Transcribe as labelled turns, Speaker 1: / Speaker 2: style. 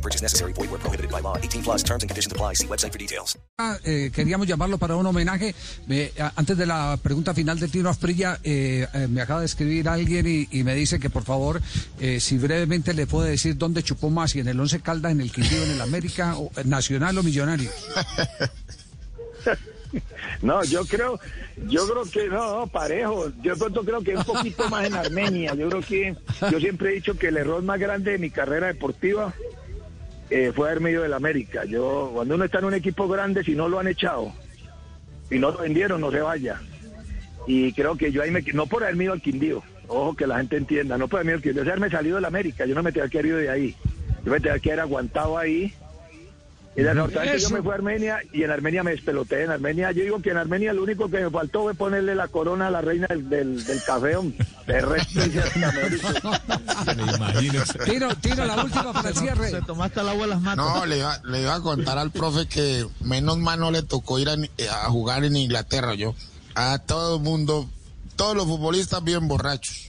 Speaker 1: No purchase necessary. Void where prohibited by law. 18 plus terms and conditions apply. See website for details.
Speaker 2: Ah, eh, queríamos llamarlo para un homenaje. Antes de la pregunta final de Tino Asprilla, eh, eh, me acaba de escribir alguien y, y me dice que por favor, eh, si brevemente le puede decir dónde chupó más, si en el Once Caldas, en el Quindío, en el América, o, eh, Nacional o Millonario.
Speaker 3: No, yo creo, yo creo que no, no, parejo. Yo pronto creo que un poquito más en Armenia. Yo creo que, yo siempre he dicho que el error más grande de mi carrera deportiva eh, fue haberme ido del América. Yo, cuando uno está en un equipo grande, si no lo han echado y no lo vendieron, no se vaya. Y creo que yo ahí me, no por haberme ido al Quindío, ojo que la gente entienda, no por haberme ido al Quindío, es haberme salido del América. Yo no me tenía que haber ido de ahí. Yo me tenía que haber aguantado ahí. Y desafortunadamente yo
Speaker 2: Eso.
Speaker 3: me fui a Armenia y en Armenia me despeloté. En Armenia, yo digo que en Armenia lo único que me faltó fue ponerle la corona a la reina del, del, del café. De resto.
Speaker 2: Tiro, tiro la última para el cierre.
Speaker 4: Se tomaste el agua de las manos.
Speaker 5: No, le iba, le iba a contar al profe que menos mal no le tocó ir a, a jugar en Inglaterra, yo. A todo el mundo, todos los futbolistas bien borrachos.